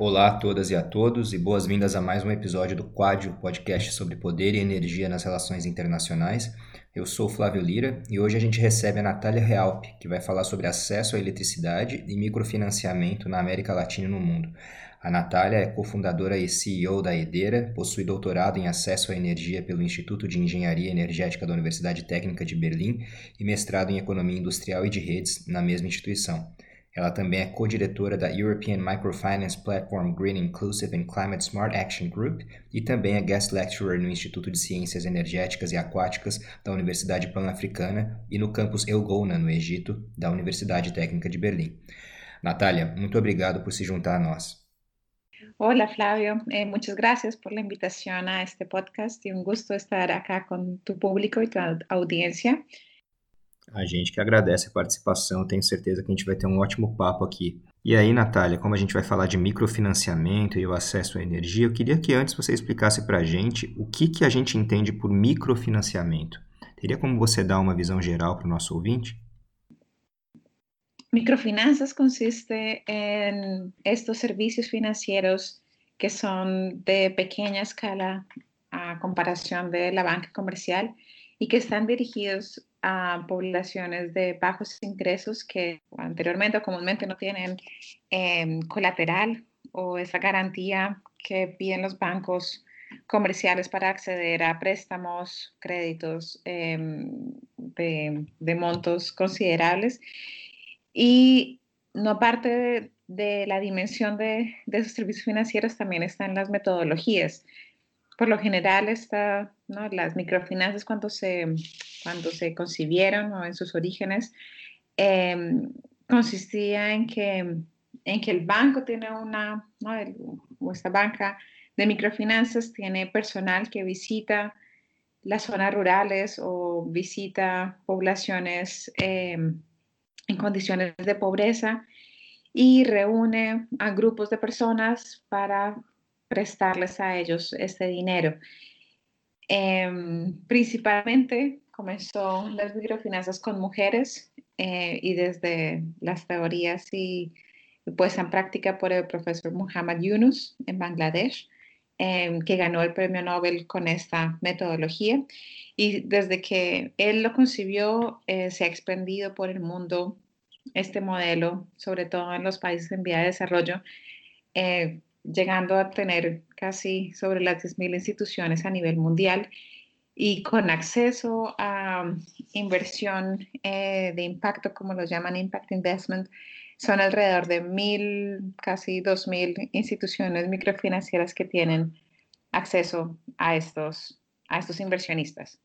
Olá a todas e a todos e boas-vindas a mais um episódio do Quad, podcast sobre poder e energia nas relações internacionais. Eu sou Flávio Lira e hoje a gente recebe a Natália Realp, que vai falar sobre acesso à eletricidade e microfinanciamento na América Latina e no mundo. A Natália é cofundadora e CEO da Edera, possui doutorado em acesso à energia pelo Instituto de Engenharia Energética da Universidade Técnica de Berlim e mestrado em Economia Industrial e de Redes na mesma instituição. Ela também é co-diretora da European Microfinance Platform Green Inclusive and Climate Smart Action Group e também é guest lecturer no Instituto de Ciências Energéticas e Aquáticas da Universidade Pan-Africana e no campus El Gouna, no Egito, da Universidade Técnica de Berlim. Natália, muito obrigado por se juntar a nós. Hola Flavio, eh, muchas gracias por la invitación a este podcast y un gusto estar acá con tu público y tu audiencia. A gente que agradece a participação, tenho certeza que a gente vai ter um ótimo papo aqui. E aí, Natália, como a gente vai falar de microfinanciamento e o acesso à energia, eu queria que antes você explicasse para a gente o que, que a gente entende por microfinanciamento. Teria como você dar uma visão geral para o nosso ouvinte? Microfinanzas consiste en estos servicios financieros que son de pequeña escala a comparación de la banca comercial y que están dirigidos a poblaciones de bajos ingresos que anteriormente o comúnmente no tienen em, colateral o esa garantía que piden los bancos comerciales para acceder a préstamos, créditos em, de, montos considerables. Y no aparte de, la dimensión de, de, esos servicios financieros, también están las metodologías por lo general, está, ¿no? las microfinanzas cuando se, cuando se concibieron o en sus orígenes, em, consistía en que, en que el banco tiene una, ¿no? esta banca de microfinanzas tiene personal que visita las zonas rurales o visita poblaciones em, en condiciones de pobreza y reúne a grupos de personas para prestarles a ellos este dinero. Em, principalmente comenzó las microfinanzas con mujeres eh, y desde las teorías y puesta en práctica por el profesor Muhammad Yunus en Bangladesh, em, que ganó el premio Nobel con esta metodología. Y desde que él lo concibió, eh, se ha expandido por el mundo este modelo, sobre todo en los países en vía de desarrollo, eh, llegando a tener casi sobre las 10.000 instituciones a nivel mundial y con acceso a inversión eh, de impacto, como lo llaman Impact Investment, son alrededor de mil, casi 2.000 instituciones microfinancieras que tienen acceso a estos, a estos inversionistas.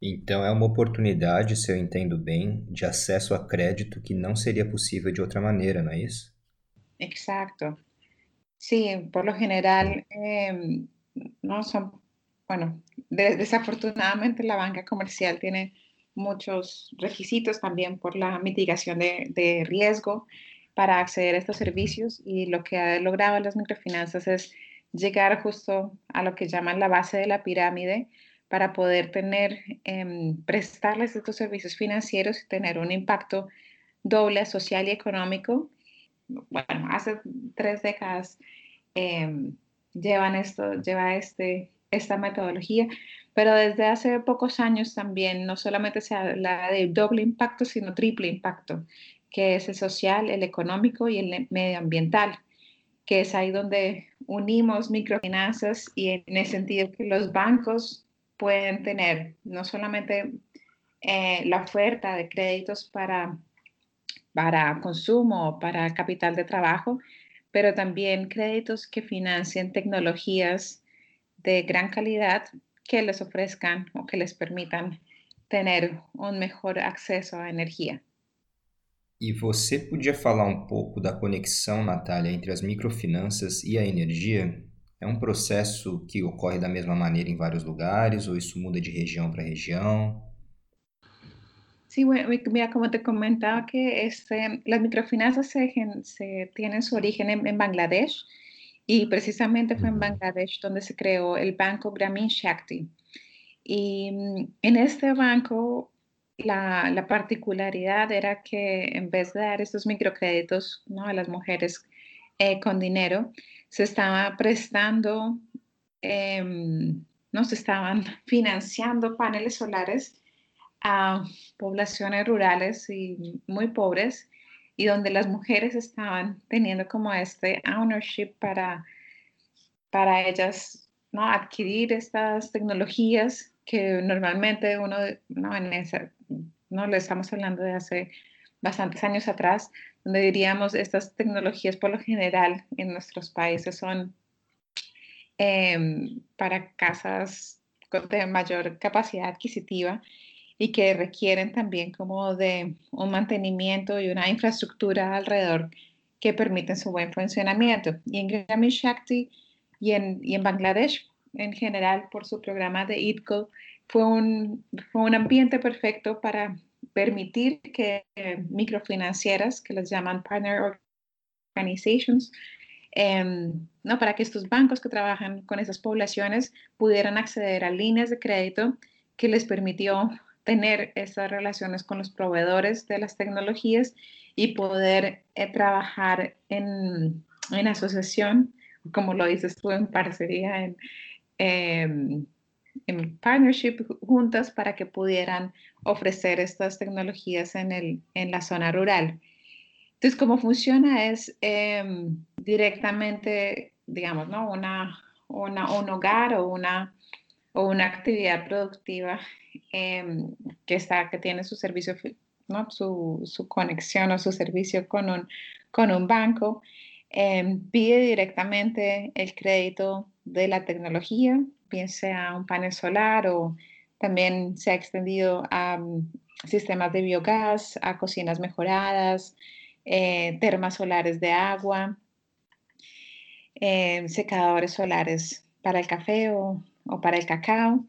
Então, é uma oportunidade, se eu entendo bem, de acesso a crédito que não seria possível de outra maneira, não é isso? Exacto. Sí, por lo general, em, no son, bueno, desafortunadamente la banca comercial tiene muchos requisitos también por la mitigación de, riesgo para acceder a estos servicios y lo que ha logrado las microfinanzas es llegar justo a lo que llaman la base de la pirámide para poder tener, em, prestarles estos servicios financieros y tener un impacto doble social y económico bueno, hace tres décadas em, llevan esto, lleva este, esta metodología, pero desde hace pocos años también no solamente se habla de doble impacto, sino triple impacto, que es el social, el económico y el medioambiental, que es ahí donde unimos microfinanzas y en el sentido que los bancos pueden tener no solamente eh, la oferta de créditos para para consumo, para capital de trabajo, pero también créditos que financien tecnologías de gran calidad que les ofrezcan o que les permitan tener um melhor acesso à energia. E você podia falar um pouco da conexão, Natália, entre as microfinanças e a energia? É um processo que ocorre da mesma maneira em vários lugares ou isso muda de região para região? Sí, bueno, mira, como te comentaba que este, las microfinanzas se, se tienen su origen en, Bangladesh y precisamente fue en Bangladesh donde se creó el banco Grameen Shakti. Y mm, en este banco la, la, particularidad era que en vez de dar estos microcréditos ¿no? a las mujeres eh, con dinero, se estaba prestando, em, no se estaban financiando paneles solares a poblaciones rurales y muy pobres y donde las mujeres estaban teniendo como este ownership para, para ellas ¿no? adquirir estas tecnologías que normalmente uno, no, en esa, no le estamos hablando de hace bastantes años atrás, donde diríamos estas tecnologías por lo general en nuestros países son em, para casas de mayor capacidad adquisitiva y que requieren también como de un mantenimiento y una infraestructura alrededor que permiten su buen funcionamiento. Y en Grameen Shakti y en, y en Bangladesh en general por su programa de ITCO fue un, fue un ambiente perfecto para permitir que microfinancieras, que las llaman partner organizations, em, ¿no? para que estos bancos que trabajan con esas poblaciones pudieran acceder a líneas de crédito que les permitió tener esas relaciones con los proveedores de las tecnologías y poder eh, trabajar en, en, asociación, como lo dices tú, en parcería, en, em, en partnership juntas para que pudieran ofrecer estas tecnologías en, el, en la zona rural. Entonces, cómo funciona es em, directamente, digamos, ¿no? una, una, un hogar o una, o una actividad productiva em, que, está, que tiene su servicio, ¿no? su, su, conexión o su servicio con un, con un banco, em, pide directamente el crédito de la tecnología, bien sea un panel solar o también se ha extendido a mm, sistemas de biogás, a cocinas mejoradas, eh, termas solares de agua, eh, secadores solares para el café o, para el cacao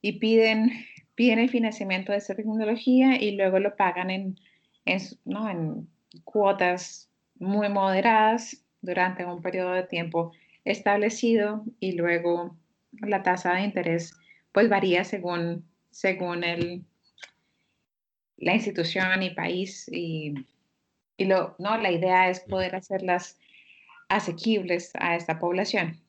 y piden, piden el financiamiento de esta tecnología y luego lo pagan en, en cuotas muy moderadas durante un periodo de tiempo establecido y luego la tasa de interés pues varía según, según el, la institución y país y, lo, ¿no? la idea es poder hacerlas asequibles a esta población.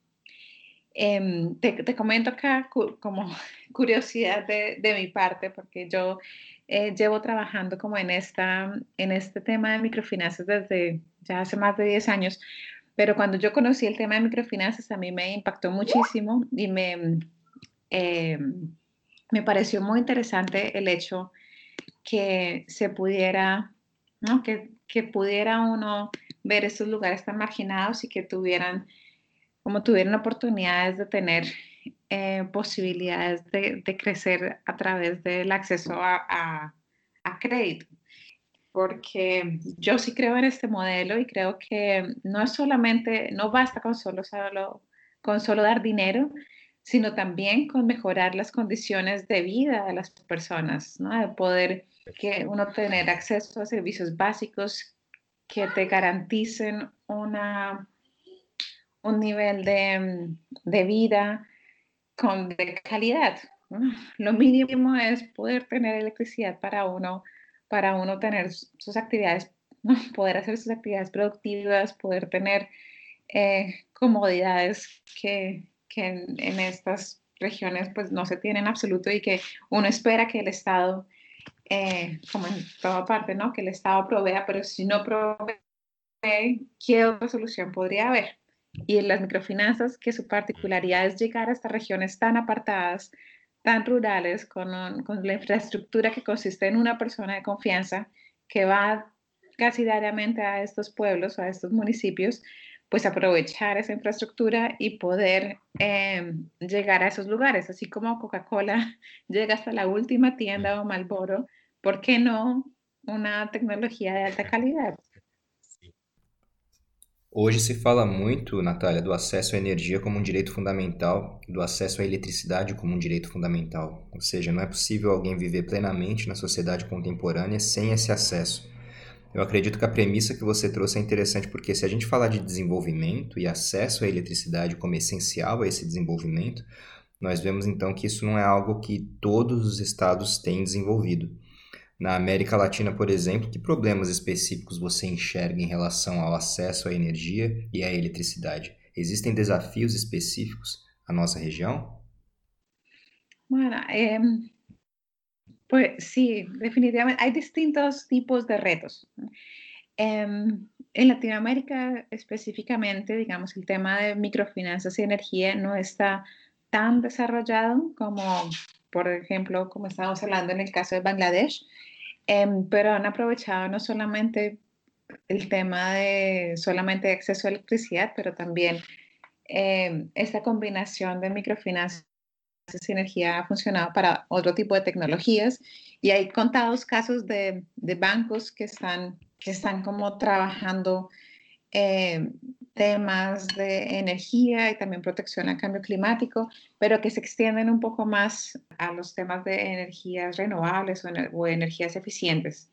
Em, te, comento acá como curiosidad de, mi parte, porque yo eh, llevo trabajando como en, esta, en este tema de microfinanzas desde ya hace más de 10 años, pero cuando yo conocí el tema de microfinanzas a mí me impactó muchísimo y me, eh, me pareció muy interesante el hecho que se pudiera, ¿no? que, que, pudiera uno ver estos lugares tan marginados y que tuvieran, como tuvieran oportunidades de tener eh, posibilidades de, de, crecer a través del acceso a, a, a crédito porque yo sí creo en este modelo y creo que no es solamente, no basta con solo, solo, con solo dar dinero, sino también con mejorar las condiciones de vida de las personas, ¿no? de poder que uno tener acceso a servicios básicos que te garanticen una, un nivel de, de vida con de calidad. Lo mínimo es poder tener electricidad para uno para uno tener sus actividades, poder hacer sus actividades productivas, poder tener eh, comodidades que, en, estas regiones pues no se tienen en absoluto y que uno espera que el Estado, eh, como en toda parte, ¿no? Que el Estado provea, pero si no provee, ¿qué otra solución podría haber? Y en las microfinanzas, que su particularidad es llegar a estas regiones tan apartadas, tan rurales, con, la infraestructura que consiste en una persona de confianza que va casi diariamente a estos pueblos, a estos municipios, pues aprovechar esa infraestructura y poder em, llegar a esos lugares, así como Coca-Cola llega hasta la última tienda o Malboro, ¿por qué no una tecnología de alta calidad? Hoje se fala muito, Natália, do acesso à energia como um direito fundamental, do acesso à eletricidade como um direito fundamental. Ou seja, não é possível alguém viver plenamente na sociedade contemporânea sem esse acesso. Eu acredito que a premissa que você trouxe é interessante porque se a gente falar de desenvolvimento e acesso à eletricidade como essencial a esse desenvolvimento, nós vemos então que isso não é algo que todos os estados têm desenvolvido. Na América Latina, por exemplo, que problemas específicos você enxerga em relação ao acesso à energia e à eletricidade? Existem desafios específicos à nossa região? Bueno, eh, pues sí, definitivamente hay distintos tipos de retos. Eh, en Latinoamérica específicamente, digamos, el tema de microfinanzas y energía no está tan desarrollado como, por ejemplo, como estamos hablando en el caso de Bangladesh. Em, pero han aprovechado no solamente el tema de solamente acceso a electricidad, pero también em, esta combinación de microfinanzas y energía ha funcionado para otro tipo de tecnologías. Y hay contados casos de, de bancos que están, que están como trabajando eh, temas de energía y también protección al cambio climático, pero que se extienden un poco más a los temas de energías renovables o, energías eficientes.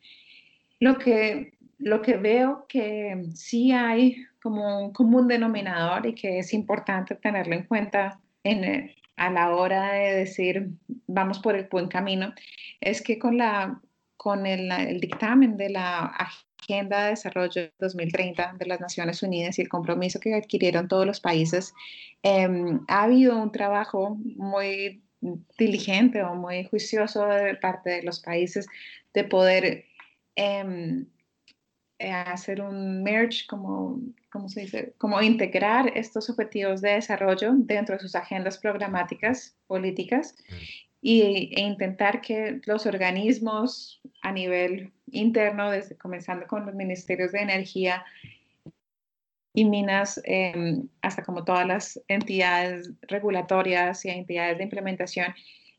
Lo que, lo que veo que sí hay como un común denominador y que es importante tenerlo en cuenta en, a la hora de decir vamos por el buen camino, es que con, la, con el, el dictamen de la Agenda de Desarrollo 2030 de las Naciones Unidas y el compromiso que adquirieron todos los países, em, ha habido un trabajo muy diligente o muy juicioso de parte de los países de poder eh, hacer un merge, como, ¿cómo se dice? Como integrar estos objetivos de desarrollo dentro de sus agendas programáticas políticas y, e intentar que los organismos a nivel interno, desde comenzando con los ministerios de energía y minas, em, hasta como todas las entidades regulatorias y entidades de implementación,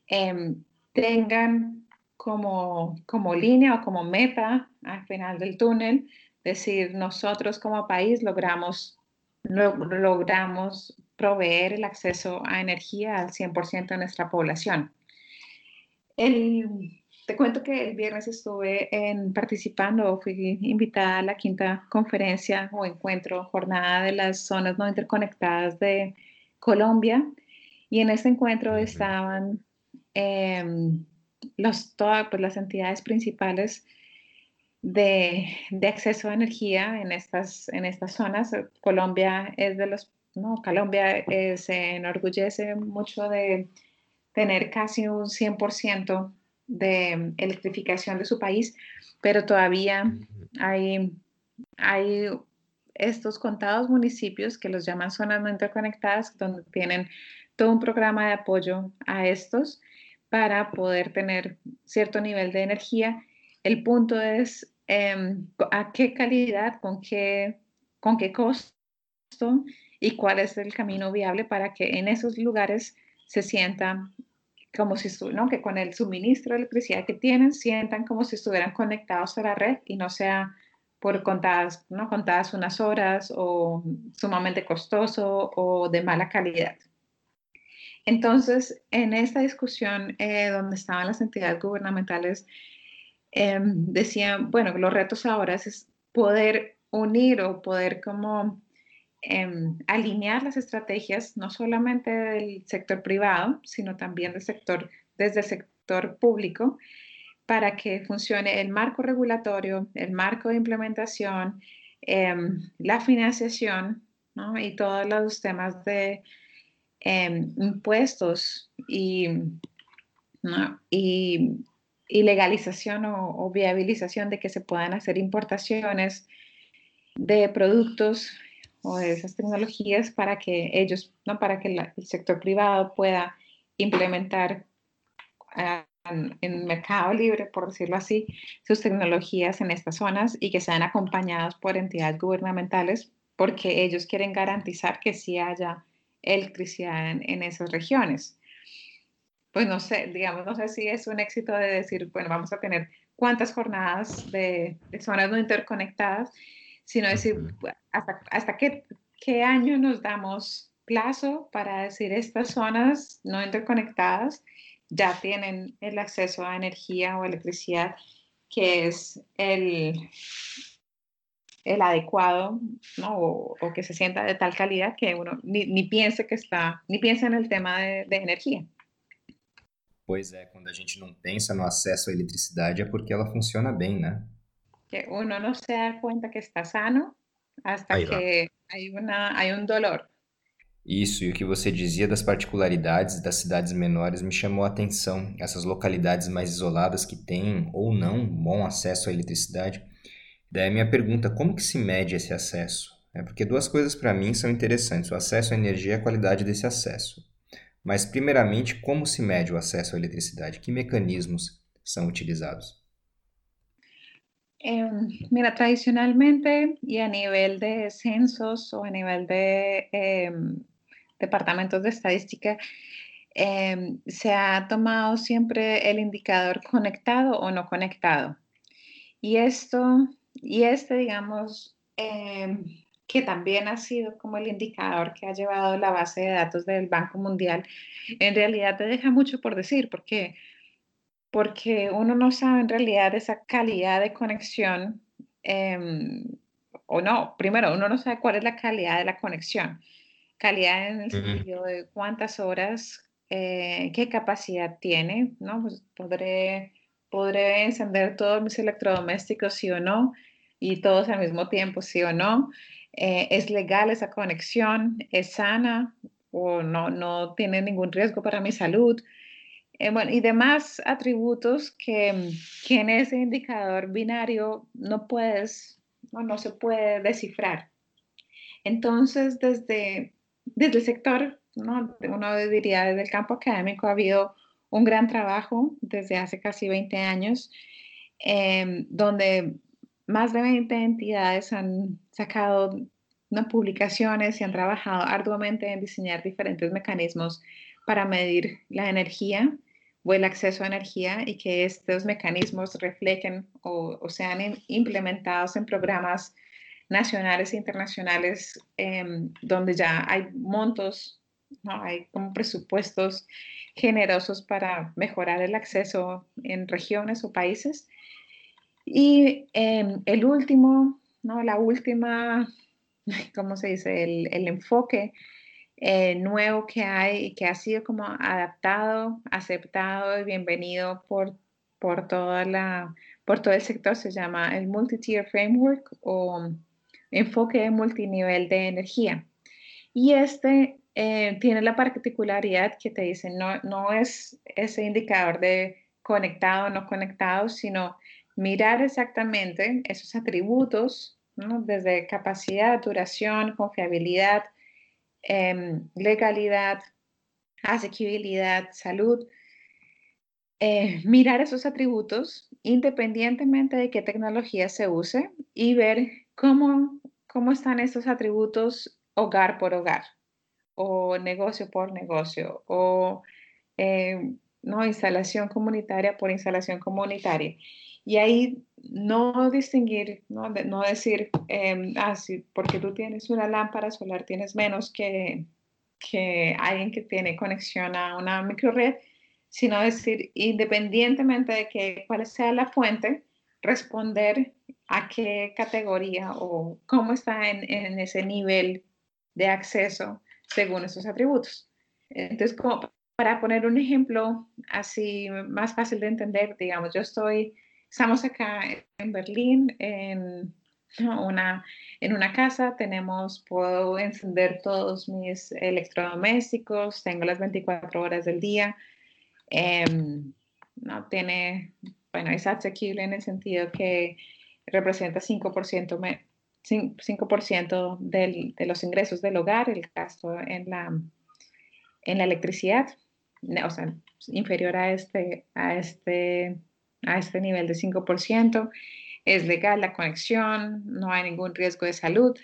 em, tengan como, como línea o como meta al final del túnel, decir, nosotros como país logramos, logramos proveer el acceso a energía al 100% de nuestra población. El, te cuento que el viernes estuve en, participando, fui invitada a la quinta conferencia o encuentro, jornada de las zonas no interconectadas de Colombia. Y en este encuentro estaban em, los, todas pues, las entidades principales de, de, acceso a energía en estas, en estas zonas. Colombia es de los, no, Colombia eh, se enorgullece mucho de tener casi un 100% de electrificación de su país, pero todavía hay, hay estos contados municipios que los llaman zonas no interconectadas, donde tienen todo un programa de apoyo a estos para poder tener cierto nivel de energía. El punto es em, a qué calidad, con qué, con qué costo y cuál es el camino viable para que en esos lugares se sienta como si ¿no? que con el suministro de electricidad que tienen sientan como si estuvieran conectados a la red y no sea por contadas, ¿no? contadas unas horas o sumamente costoso o de mala calidad. Entonces, en esta discusión eh, donde estaban las entidades gubernamentales, em, decían, bueno, los retos ahora es poder unir o poder como Em, alinear las estrategias no solamente del sector privado, sino también del sector, desde el sector público, para que funcione el marco regulatorio, el marco de implementación, em, la financiación y todos los temas de em, impuestos y, y, legalización o viabilización de que se puedan hacer importaciones de productos o de esas tecnologías para que ellos, ¿no? para que el sector privado pueda implementar uh, en, mercado libre, por decirlo así, sus tecnologías en estas zonas y que sean acompañados por entidades gubernamentales porque ellos quieren garantizar que sí haya electricidad en, esas regiones. Pues no sé, digamos, no sé si es un éxito de decir, bueno, vamos a tener cuántas jornadas de, de zonas no interconectadas, sino decir hasta, hasta qué, qué año nos damos plazo para decir estas zonas no interconectadas ya tienen el acceso a energía o electricidad que es el, el adecuado ¿no? o, o, que se sienta de tal calidad que uno ni, ni piense que está, ni piensa en el tema de, de energía. Pois é, quando a gente não pensa no acesso à eletricidade é porque ela funciona bem, né? Que uno no se da cuenta que está sano hasta que hay, una, hay un dolor. Isso, e o que você dizia das particularidades das cidades menores me chamou a atenção. Essas localidades mais isoladas que têm ou não bom acesso à eletricidade. Daí a minha pergunta, como que se mede esse acesso? É porque duas coisas para mim são interessantes, o acesso à energia e a qualidade desse acesso. Mas primeiramente, como se mede o acesso à eletricidade? Que mecanismos são utilizados? Eh, mira, tradicionalmente y a nivel de censos o a nivel de eh, departamentos de estadística, eh, se ha tomado siempre el indicador conectado o no conectado. Y esto, y este, digamos, que también ha sido como el indicador que ha llevado la base de datos del Banco Mundial, en realidad te deja mucho por decir, porque porque uno no sabe en realidad esa calidad de conexión, em, o no, primero, uno no sabe cuál es la calidad de la conexión. Calidad en el sentido de cuántas horas, eh, qué capacidad tiene, ¿no? Pues podré, podré encender todos mis electrodomésticos, sí o no, y todos al mismo tiempo, sí o no. Eh, ¿Es legal esa conexión? ¿Es sana? ¿O no, no tiene ningún riesgo para mi salud? Eh, bueno, y demás atributos que, en ese indicador binario no puedes, no, no se puede descifrar. Entonces, desde, desde el sector, ¿no? uno diría desde el campo académico, ha habido un gran trabajo desde hace casi 20 años, em, donde más de 20 entidades han sacado publicaciones y han trabajado arduamente en diseñar diferentes mecanismos para medir la energía o el acceso a energía y que estos mecanismos reflejen o, sean implementados en programas nacionales e internacionales em, donde ya hay montos, ¿no? hay como presupuestos generosos para mejorar el acceso en regiones o países. Y em, el último, ¿no? la última, ¿cómo se dice? El, el enfoque eh, nuevo que hay y que ha sido como adaptado, aceptado y bienvenido por, por, toda la, por todo el sector se llama el Multi-Tier Framework o enfoque multinivel de energía. Y este eh, tiene la particularidad que te dice, no, no es ese indicador de conectado o no conectado, sino mirar exactamente esos atributos, desde capacidad, duración, confiabilidad, Em, legalidad, asequibilidad, salud. Eh, mirar esos atributos independientemente de qué tecnología se use y ver cómo, cómo están estos atributos hogar por hogar o negocio por negocio o eh, no instalación comunitaria por instalación comunitaria. Y ahí no distinguir, no, decir, eh, porque tú tienes una lámpara solar tienes menos que, que alguien que tiene conexión a una microred, sino decir, independientemente de que, cuál sea la fuente, responder a qué categoría o cómo está en, en ese nivel de acceso según esos atributos. Entonces, como para poner un ejemplo así más fácil de entender, digamos, yo estoy Estamos acá en Berlín, en una, en una casa, tenemos, puedo encender todos mis electrodomésticos, tengo las 24 horas del día. Em, no tiene, bueno, es asequible en el sentido que representa 5%, 5 del, de los ingresos del hogar, el gasto en la, en la electricidad, o sea, inferior a este, a este a este nivel de 5%. Es legal la conexión, no hay ningún riesgo de salud.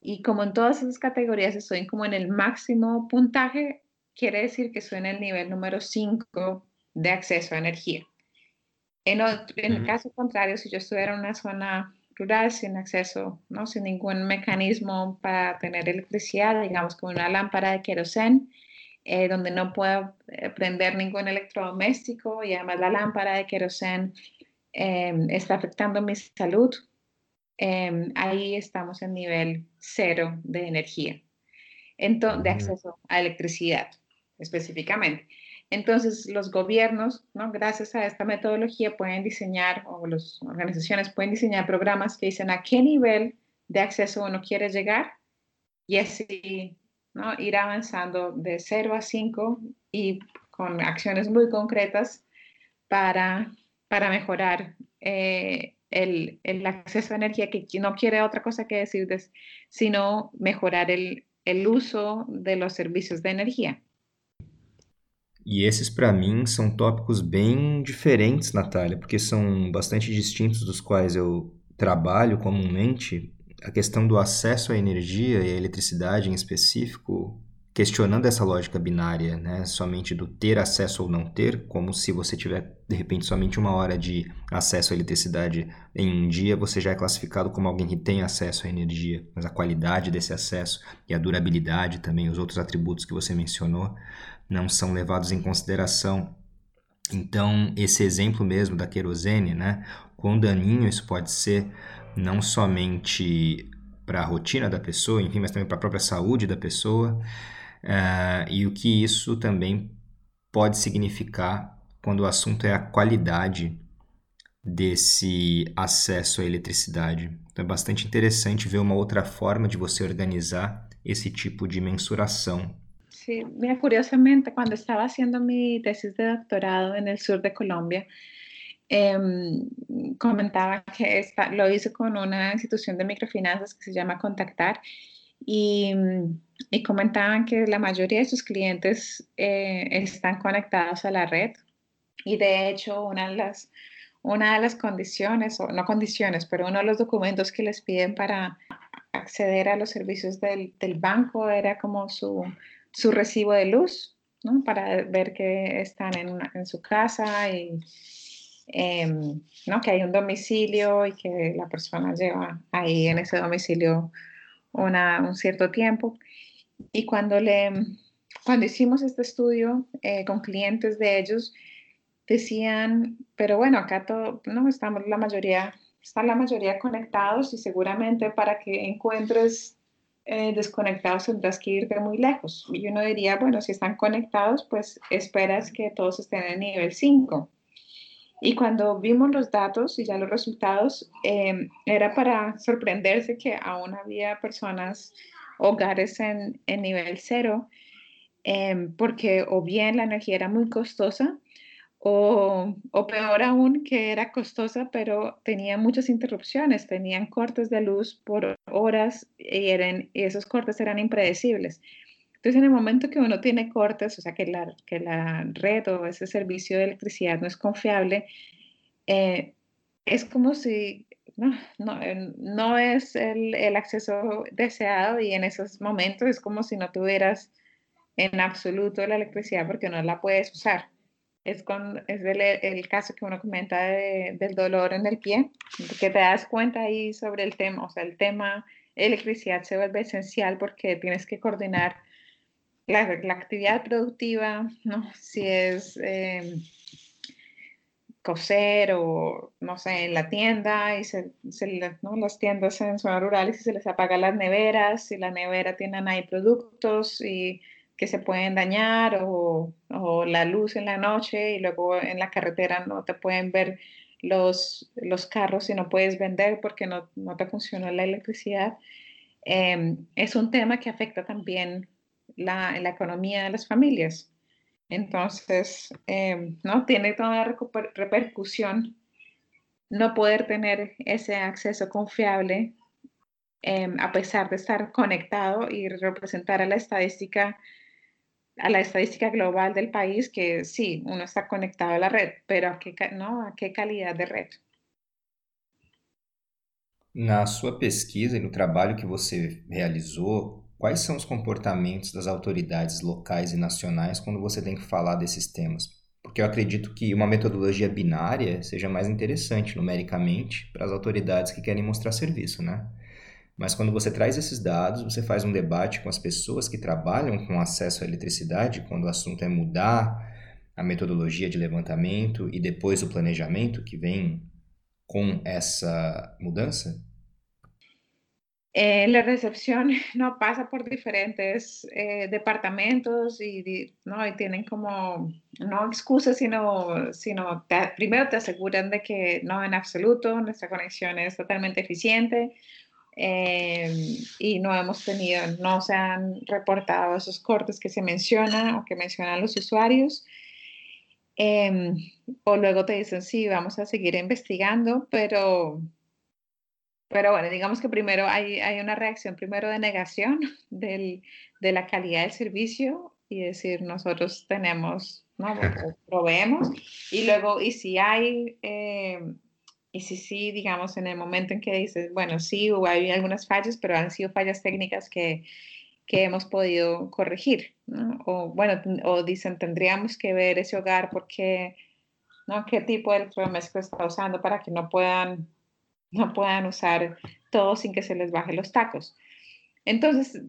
Y como en todas esas categorías estoy como en el máximo puntaje, quiere decir que estoy en el nivel número 5 de acceso a energía. En, en el caso contrario, si yo estuviera en una zona rural sin acceso, ¿no? sin ningún mecanismo para tener electricidad, digamos como una lámpara de queroseno, eh, donde no puedo eh, prender ningún electrodoméstico y además la lámpara de queroseno em, está afectando mi salud, em, ahí estamos en nivel cero de energía, de acceso a electricidad específicamente. Entonces, los gobiernos, ¿no? gracias a esta metodología, pueden diseñar, o las organizaciones pueden diseñar programas que dicen a qué nivel de acceso uno quiere llegar y así ¿no? ir avanzando de 0 a 5 y con acciones muy concretas para, para mejorar eh, el, el, acceso a energía, que no quiere otra cosa que decir, sino mejorar el, el uso de los servicios de energía. E esses, para mim, são tópicos bem diferentes, Natália, porque são bastante distintos dos quais eu trabalho comumente. A questão do acesso à energia e à eletricidade em específico, questionando essa lógica binária, né? Somente do ter acesso ou não ter, como se você tiver, de repente, somente uma hora de acesso à eletricidade em um dia, você já é classificado como alguém que tem acesso à energia. Mas a qualidade desse acesso e a durabilidade também, os outros atributos que você mencionou, não são levados em consideração. Então, esse exemplo mesmo da querosene, né? Quão daninho isso pode ser, não somente para a rotina da pessoa, enfim, mas também para a própria saúde da pessoa, uh, e o que isso também pode significar quando o assunto é a qualidade desse acesso à eletricidade. Então é bastante interessante ver uma outra forma de você organizar esse tipo de mensuração Sí, curiosamente, cuando estaba haciendo mi tesis de doctorado en el sur de Colombia, em, comentaba que lo hice con una institución de microfinanzas que se llama Contactar y, y comentaban que la mayoría de sus clientes eh, están conectados a la red y de hecho una de las, una de las condiciones, o no condiciones, pero uno de los documentos que les piden para acceder a los servicios del, del banco era como su su recibo de luz, ¿no? Para ver que están en, su casa y em, ¿no? que hay un domicilio y que la persona lleva ahí en ese domicilio un cierto tiempo. Y cuando, le, cuando hicimos este estudio eh, con clientes de ellos, decían, pero bueno, acá todo, no estamos la mayoría, están la mayoría conectados y seguramente para que encuentres eh, desconectados tendrás que ir muy lejos. Y uno diría, bueno, si están conectados, pues esperas que todos estén en nivel 5. Y cuando vimos los datos y ya los resultados, em, era para sorprenderse que aún había personas, hogares en, en nivel 0, em, porque o bien la energía era muy costosa o, o, peor aún, que era costosa, pero tenía muchas interrupciones, tenían cortes de luz por horas y, eran, y esos cortes eran impredecibles. Entonces, en el momento que uno tiene cortes, o sea, que la, que la red o ese servicio de electricidad no es confiable, eh, es como si no, no, eh, no es el, el, acceso deseado y en esos momentos es como si no tuvieras en absoluto la electricidad porque no la puedes usar. Es, con, es el, el, caso que uno comenta de, del dolor en el pie, que te das cuenta ahí sobre el tema, o sea, el tema electricidad se vuelve esencial porque tienes que coordinar la, la actividad productiva, ¿no? Si es eh, coser o, no sé, en la tienda y se, se ¿no? las tiendas en zonas rurales y se les apagan las neveras y la nevera tienen ahí productos y que se pueden dañar o, o, la luz en la noche y luego en la carretera no te pueden ver los, los carros y no puedes vender porque no, no te funciona la electricidad. Eh, es un tema que afecta también la, la economía de las familias. Entonces, eh, ¿no? Tiene toda la repercusión no poder tener ese acceso confiable eh, a pesar de estar conectado y representar a la estadística a la estadística global del país que sí, uno está conectado a la red, pero a qué, não, a que calidade de red? Na sua pesquisa e no trabalho que você realizou, quais são os comportamentos das autoridades locais e nacionais quando você tem que falar desses temas? Porque eu acredito que uma metodologia binária seja mais interessante numericamente para as autoridades que querem mostrar serviço, né? Mas quando você traz esses dados, você faz um debate com as pessoas que trabalham com acesso à eletricidade, quando o assunto é mudar a metodologia de levantamento e depois o planejamento que vem com essa mudança? Eh, la recepción no pasa por diferentes eh, departamentos y, ¿no? y tienen como, no excusas, sino, sino primero te aseguran de que no en absoluto, nuestra conexión es totalmente eficiente eh, y no hemos tenido, no se han reportado esos cortes que se mencionan o que mencionan los usuarios. Em, o luego te dicen, sí, vamos a seguir investigando, pero pero bueno, digamos que primero hay, hay una reacción primero de negación del, de la calidad del servicio y decir nosotros tenemos, ¿no? proveemos y luego, y si hay, eh, y si sí, digamos, en el momento en que dices, bueno, sí, hubo hay algunas fallas, pero han sido fallas técnicas que, que hemos podido corregir, ¿no? O bueno, o dicen, tendríamos que ver ese hogar porque, ¿no? ¿Qué tipo de electrodoméstico está usando para que no puedan no puedan usar todo sin que se les baje los tacos. Entonces,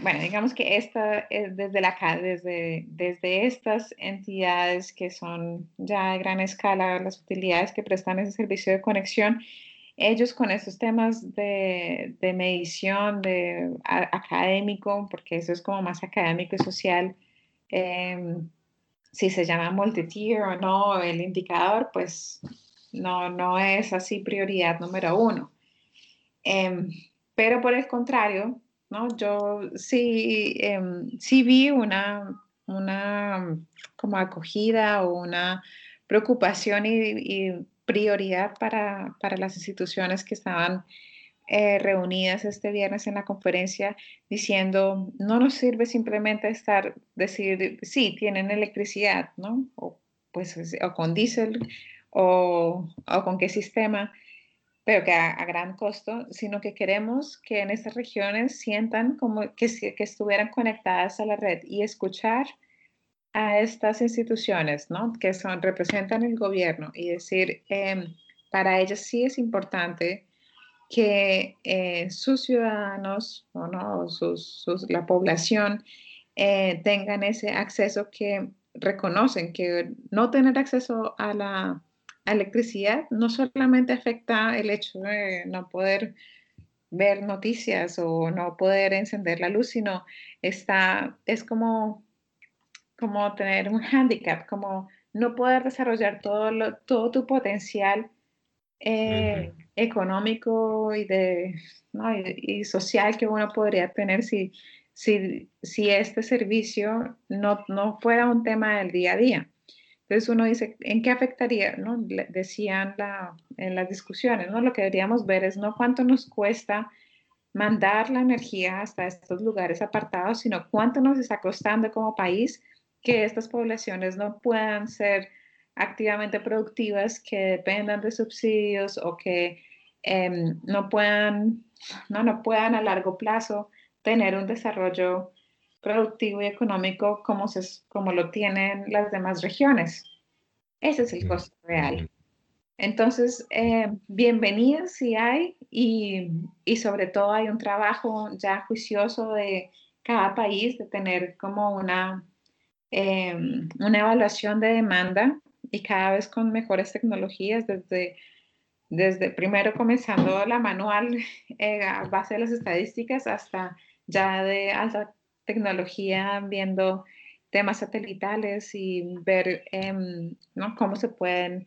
bueno, digamos que esta es desde, la, desde, desde estas entidades que son ya de gran escala, las utilidades que prestan ese servicio de conexión, ellos con esos temas de, de medición, de académico, porque eso es como más académico y social, em, si se llama multi-tier o no, el indicador, pues no, no es así prioridad número uno. Em, pero por el contrario, ¿no? yo sí, em, sí vi una, una como acogida o una preocupación y, prioridad para, las instituciones que estaban eh, reunidas este viernes en la conferencia diciendo, no nos sirve simplemente estar, decir, sí, tienen electricidad, ¿no? O, pues, o con diésel o, con qué sistema, pero que a, gran costo, sino que queremos que en estas regiones sientan como que, que estuvieran conectadas a la red y escuchar a estas instituciones, ¿no? Que son, representan el gobierno y decir, em, para ellas sí es importante que eh, sus ciudadanos, o no, sus, la población, eh, tengan ese acceso que reconocen que no tener acceso a la electricidad no solamente afecta el hecho de no poder ver noticias o no poder encender la luz, sino está, es como, como tener un handicap, como no poder desarrollar todo, todo tu potencial eh, económico y, de, y, social que uno podría tener si, si, si este servicio no, no fuera un tema del día a día. Entonces uno dice, ¿en qué afectaría? ¿no? Decían en las discusiones, ¿no? Lo que deberíamos ver es no cuánto nos cuesta mandar la energía hasta estos lugares apartados, sino cuánto nos está costando como país que estas poblaciones no puedan ser activamente productivas, que dependan de subsidios o que em, no, puedan, no, no puedan a largo plazo tener un desarrollo productivo y económico como, se, como lo tienen las demás regiones. Ese es el costo real. Entonces, eh, bienvenidas si hay y, y, sobre todo hay un trabajo ya juicioso de cada país de tener como una, em, una evaluación de demanda y cada vez con mejores tecnologías desde, desde primero comenzando la manual eh, a base de las estadísticas hasta ya de alta tecnología viendo temas satelitales y ver em, ¿no? cómo se pueden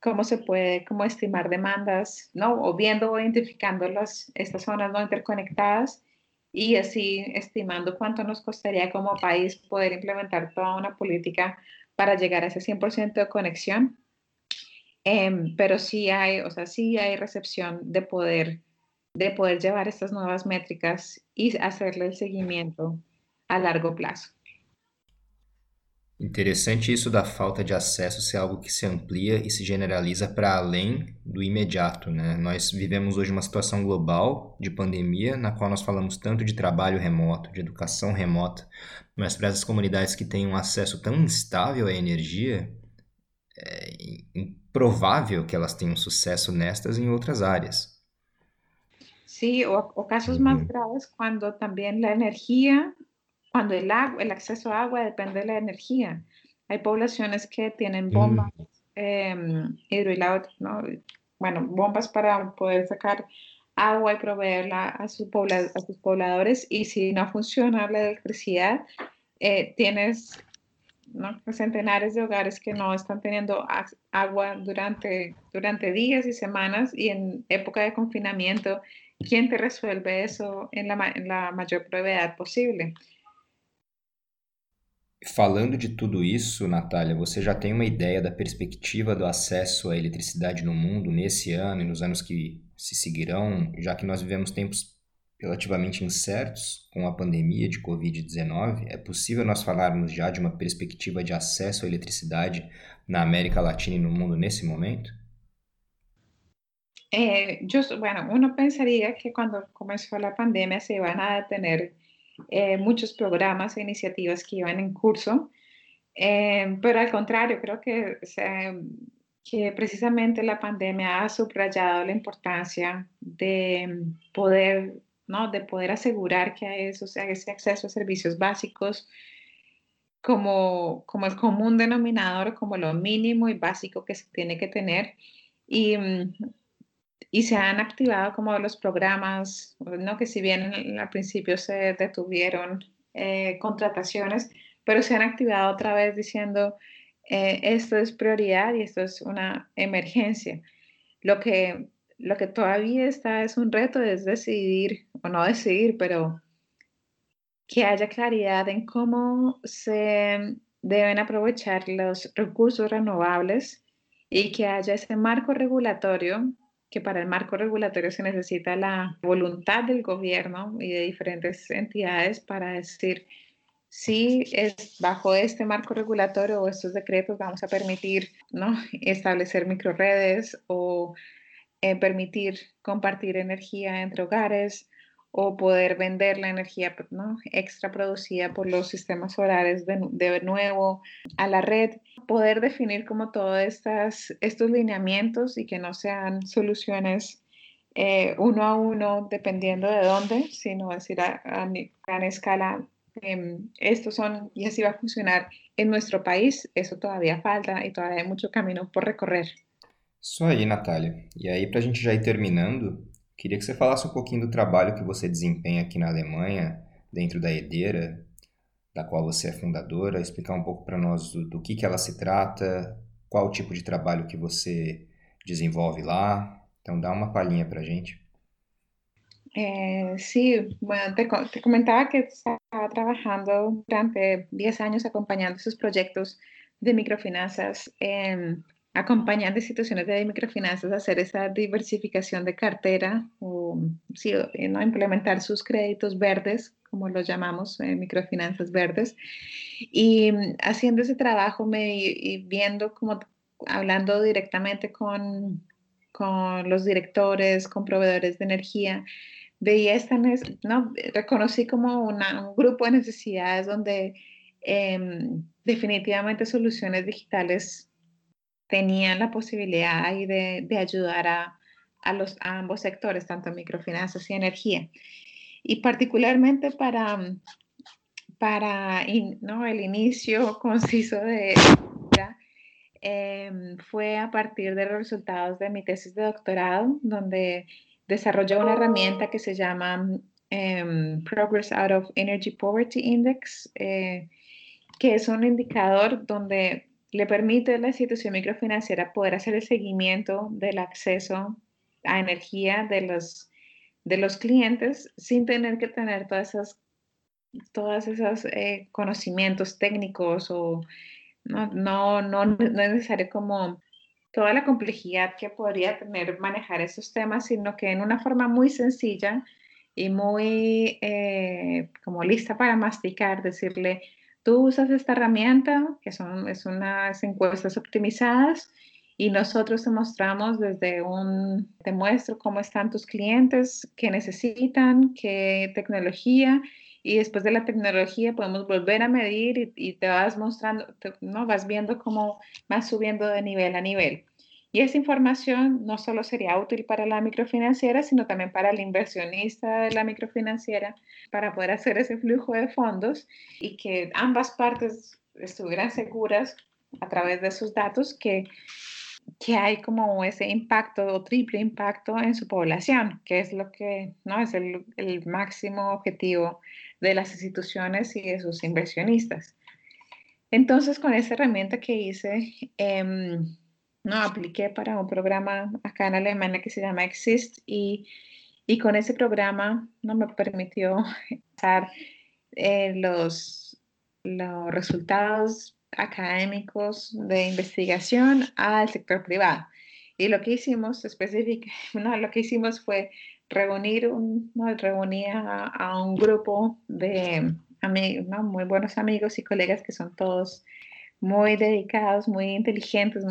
cómo se puede cómo estimar demandas, ¿no? O viendo o identificando las, estas zonas no interconectadas y así estimando cuánto nos costaría como país poder implementar toda una política para llegar a ese 100% de conexión. Em, pero sí hay, o sea, sí hay recepción de poder de poder llevar estas nuevas métricas y hacerle el seguimiento a largo plazo. Interessante isso da falta de acesso ser algo que se amplia e se generaliza para além do imediato. Né? Nós vivemos hoje uma situação global de pandemia, na qual nós falamos tanto de trabalho remoto, de educação remota, mas para essas comunidades que têm um acesso tão instável à energia, é improvável que elas tenham sucesso nestas em outras áreas. Sí, o, casos más graves cuando también la energía, cuando el agua, el acceso a agua depende de la energía. Hay poblaciones que tienen bombas eh, ¿no? bueno, bombas para poder sacar agua y proveerla a, sus pobladores y si no funciona la electricidad, eh, tienes centenares de hogares que no están teniendo agua durante, durante días y semanas y en época de confinamiento, ¿quién te resuelve eso en la, en la mayor brevedad posible? Falando de tudo isso, Natália, você já tem uma ideia da perspectiva do acesso à eletricidade no mundo nesse ano e nos anos que se seguirão, já que nós vivemos tempos relativamente incertos com a pandemia de Covid-19, é possível nós falarmos já de uma perspectiva de acesso à eletricidade na América Latina e no mundo nesse momento? Eh, yo, bueno, uno pensaría que cuando comenzó la pandemia se iban a detener eh, muchos programas e iniciativas que iban en curso, eh, pero al contrario, creo que, que precisamente la pandemia ha subrayado la importancia de poder ¿no? De poder asegurar que a eso, sea, ese acceso a servicios básicos como, como el común denominador, como lo mínimo y básico que se tiene que tener. Y, mm, y se han activado como los programas, ¿no? que si bien al principio se detuvieron eh, contrataciones, pero se han activado otra vez diciendo, eh, esto es prioridad y esto es una emergencia. Lo que lo que todavía está es un reto, es decidir, o no decidir, pero que haya claridad en cómo se deben aprovechar los recursos renovables y que haya ese marco regulatorio, que para el marco regulatorio se necesita la voluntad del gobierno y de diferentes entidades para decir si es bajo este marco regulatorio o estos decretos vamos a permitir ¿no? establecer microredes o eh, permitir compartir energía entre hogares o poder vender la energía ¿no? extra producida por los sistemas solares de, nuevo a la red, poder definir como todos estas, estos lineamientos y que no sean soluciones eh, uno a uno dependiendo de dónde, sino decir a, gran escala, em, estos son y así va a funcionar en nuestro país, eso todavía falta y todavía hay mucho camino por recorrer. Isso aí, Natália. E aí, para a gente já ir terminando, queria que você falasse um pouquinho do trabalho que você desempenha aqui na Alemanha, dentro da Edeira, da qual você é fundadora, explicar um pouco para nós do, do, que, que ela se trata, qual tipo de trabalho que você desenvolve lá. Então, dá uma palhinha para a gente. Eh, sí, bueno, te, te, que estaba trabajando durante 10 años acompañando esos proyectos de microfinanzas en acompañando instituciones de microfinanzas a hacer esa diversificación de cartera o sí, ¿no? implementar sus créditos verdes, como los llamamos, eh, microfinanzas verdes. Y mm, haciendo ese trabajo me, y viendo como hablando directamente con, con los directores, con proveedores de energía, veía esta, no, reconocí como una, un grupo de necesidades donde em, definitivamente soluciones digitales tenían la posibilidad de, de ayudar a, a, los, ambos sectores, tanto microfinanzas y energía. Y particularmente para, para ¿no? el inicio conciso de eh, fue a partir de los resultados de mi tesis de doctorado, donde desarrollé una herramienta que se llama em, Progress Out of Energy Poverty Index, eh, que es un indicador donde le permite a la institución microfinanciera poder hacer el seguimiento del acceso a energía de los, de los clientes sin tener que tener todas esas todos esos eh, conocimientos técnicos o no, no, no, no, es necesario como toda la complejidad que podría tener manejar esos temas, sino que en una forma muy sencilla y muy eh, como lista para masticar, decirle, Tú usas esta herramienta, que son es unas encuestas optimizadas, y nosotros te mostramos desde un, te muestro cómo están tus clientes, qué necesitan, qué tecnología, y después de la tecnología podemos volver a medir y, te vas mostrando, ¿no? Vas viendo cómo vas subiendo de nivel a nivel. Y esa información no solo sería útil para la microfinanciera, sino también para el inversionista de la microfinanciera, para poder hacer ese flujo de fondos y que ambas partes estuvieran seguras a través de esos datos que que hay como ese impacto o triple impacto en su población, que es lo que no es el, el máximo objetivo de las instituciones y de sus inversionistas. Entonces, con esa herramienta que hice, eh, no apliqué para un programa acá en Alemania que se llama Exist y, y con ese programa no me permitió pasar eh, los, los resultados académicos de investigación al sector privado. Y lo que hicimos específicamente, no, lo que hicimos fue reunir un, no, a, a, un grupo de amigos, ¿no? muy buenos amigos y colegas que son todos muy dedicados, muy inteligentes,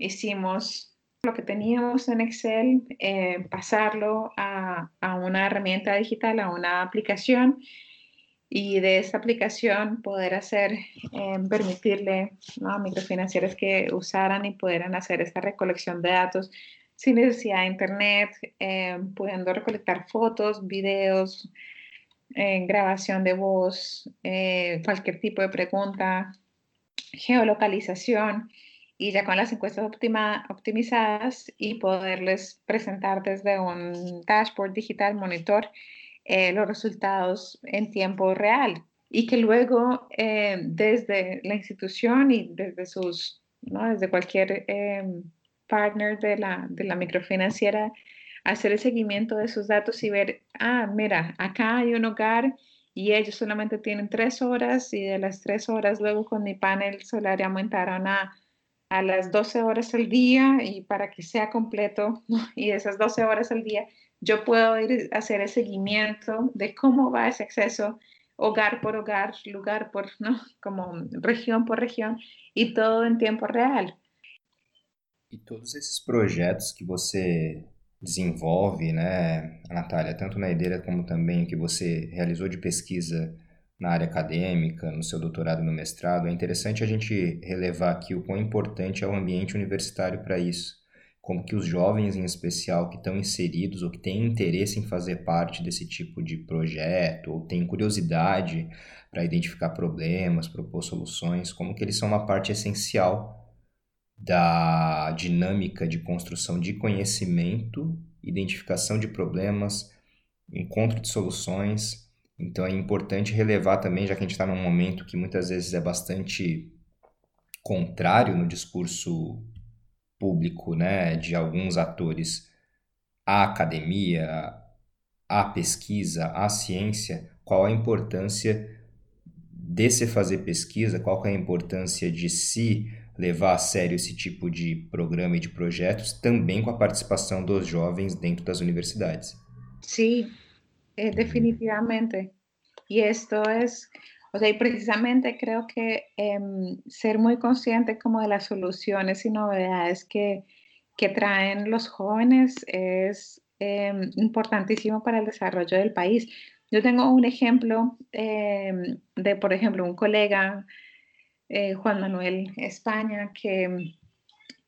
hicimos lo que teníamos en Excel, eh, pasarlo a, a, una herramienta digital, a una aplicación y de esa aplicación poder hacer, eh, permitirle a microfinancieras que usaran y pudieran hacer esta recolección de datos sin necesidad de internet, eh, pudiendo recolectar fotos, videos, grabación de voz, cualquier tipo de pregunta, geolocalización y ya con las encuestas optimizadas y poderles presentar desde un dashboard digital monitor eh, los resultados en tiempo real y que luego eh, desde la institución y desde sus, ¿no? desde cualquier eh, partner de la, de la microfinanciera, hacer el seguimiento de sus datos y ver, ah, mira, acá hay un hogar y ellos solamente tienen tres horas y de las tres horas luego con mi panel solar aumentaron a a las 12 horas al día y para que sea completo y esas 12 horas al día yo puedo ir a hacer el seguimiento de cómo va ese acceso hogar por hogar, lugar por, ¿no? Como região por região e todo em tempo real. E todos esses projetos que você desenvolve, né, Natália, tanto na Ideira como também que você realizou de pesquisa na área acadêmica, no seu doutorado e no mestrado, é interessante a gente relevar aqui o quão importante é o ambiente universitário para isso. Como que os jovens, em especial, que estão inseridos ou que têm interesse em fazer parte desse tipo de projeto, ou têm curiosidade para identificar problemas, propor soluções, como que eles são uma parte essencial da dinâmica de construção de conhecimento, identificação de problemas, encontro de soluções então é importante relevar também, já que a gente está num momento que muitas vezes é bastante contrário no discurso público, né, de alguns atores à academia, à pesquisa, à ciência, qual a importância de se fazer pesquisa, qual é a importância de se levar a sério esse tipo de programa e de projetos, também com a participação dos jovens dentro das universidades. Sim, Eh, definitivamente. Y esto es, o sea, y precisamente creo que em, ser muy consciente como de las soluciones y novedades que, que traen los jóvenes es em, importantísimo para el desarrollo del país. Yo tengo un ejemplo em, de, por ejemplo, un colega, eh, Juan Manuel España, que,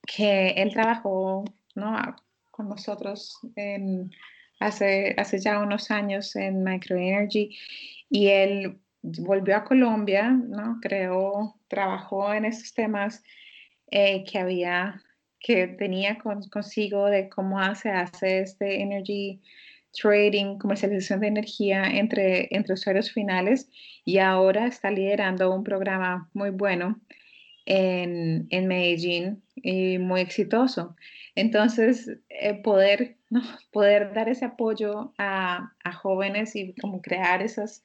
que él trabajó ¿no? con nosotros en hace, hace ya unos años en Microenergy y él volvió a Colombia, ¿no? Creó, trabajó en esos temas eh, que había, que tenía consigo de cómo se hace este energy trading, comercialización de energía entre, entre usuarios finales y ahora está liderando un programa muy bueno en, en Medellín y muy exitoso. Entonces, eh, poder, ¿no? poder dar ese apoyo a, a, jóvenes y como crear esas,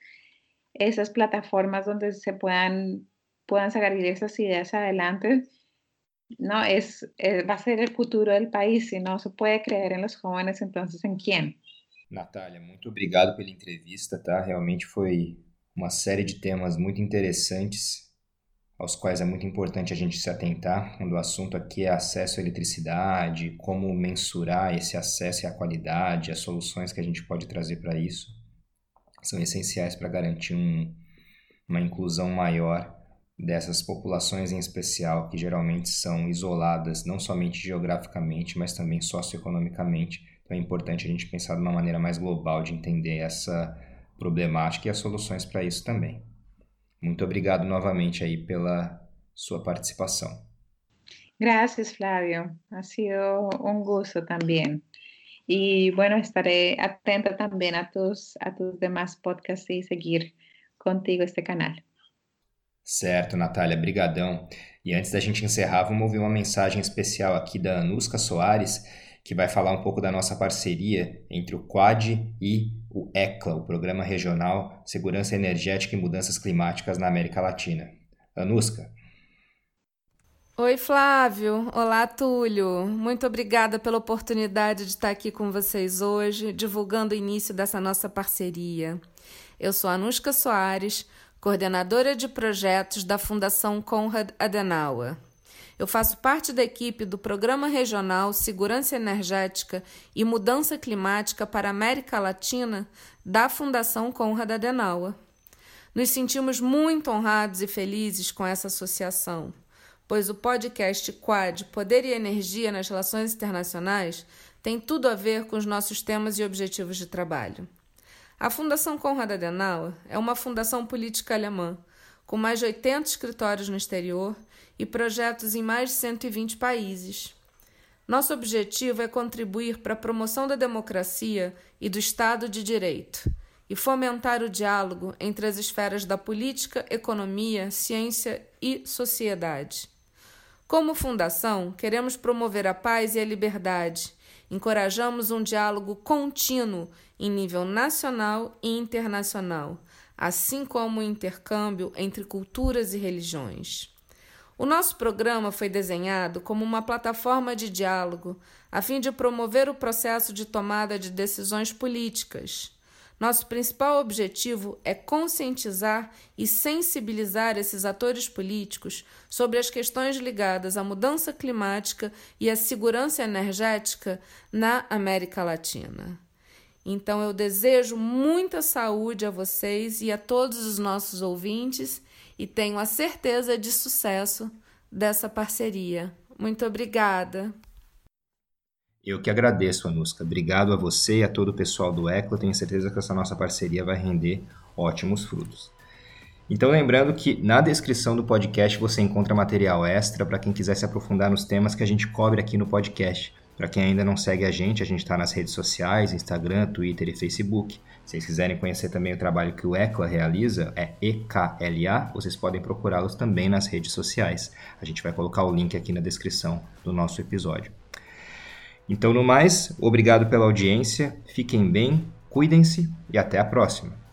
esas plataformas donde se puedan, puedan sacar esas ideas adelante, no es, eh, va a ser el futuro del país. Si no se puede creer en los jóvenes, entonces ¿en quién? Natália, muito obrigado pela entrevista, tá? Realmente foi uma série de temas muito interessantes aos quais é muito importante a gente se atentar quando o assunto aqui é acesso à eletricidade, como mensurar esse acesso e a qualidade, as soluções que a gente pode trazer para isso, são essenciais para garantir um, uma inclusão maior dessas populações em especial, que geralmente são isoladas não somente geograficamente, mas também socioeconomicamente. Então é importante a gente pensar de uma maneira mais global de entender essa problemática e as soluções para isso também. Muito obrigado novamente aí pela sua participação. Gracias, Flavio. Ha sido un gusto también. Y bueno, estaré atenta también a tus, a tus demás podcasts e seguir contigo este canal. Certo, Natália, brigadão. E antes da gente encerrar, vamos ouvir uma mensagem especial aqui da Anuska Soares, que vai falar um pouco da nossa parceria entre o Quad e o ECLA, o Programa Regional Segurança Energética e Mudanças Climáticas na América Latina. Anuska. Oi, Flávio. Olá, Túlio. Muito obrigada pela oportunidade de estar aqui com vocês hoje, divulgando o início dessa nossa parceria. Eu sou Anushka Soares, coordenadora de projetos da Fundação Konrad Adenauer. Eu faço parte da equipe do Programa Regional Segurança Energética e Mudança Climática para a América Latina da Fundação Konrad Adenauer. Nos sentimos muito honrados e felizes com essa associação pois o podcast Quad Poder e Energia nas Relações Internacionais tem tudo a ver com os nossos temas e objetivos de trabalho. A Fundação Konrad Adenauer é uma fundação política alemã, com mais de 80 escritórios no exterior e projetos em mais de 120 países. Nosso objetivo é contribuir para a promoção da democracia e do Estado de Direito e fomentar o diálogo entre as esferas da política, economia, ciência e sociedade. Como fundação, queremos promover a paz e a liberdade. Encorajamos um diálogo contínuo em nível nacional e internacional, assim como o intercâmbio entre culturas e religiões. O nosso programa foi desenhado como uma plataforma de diálogo a fim de promover o processo de tomada de decisões políticas. Nosso principal objetivo é conscientizar e sensibilizar esses atores políticos sobre as questões ligadas à mudança climática e à segurança energética na América Latina. Então, eu desejo muita saúde a vocês e a todos os nossos ouvintes e tenho a certeza de sucesso dessa parceria. Muito obrigada. Eu que agradeço, Anuska. Obrigado a você e a todo o pessoal do ECLA. Tenho certeza que essa nossa parceria vai render ótimos frutos. Então, lembrando que na descrição do podcast você encontra material extra para quem quiser se aprofundar nos temas que a gente cobre aqui no podcast. Para quem ainda não segue a gente, a gente está nas redes sociais, Instagram, Twitter e Facebook. Se vocês quiserem conhecer também o trabalho que o ECLA realiza, é EKLA, vocês podem procurá-los também nas redes sociais. A gente vai colocar o link aqui na descrição do nosso episódio. Então, no mais, obrigado pela audiência, fiquem bem, cuidem-se e até a próxima.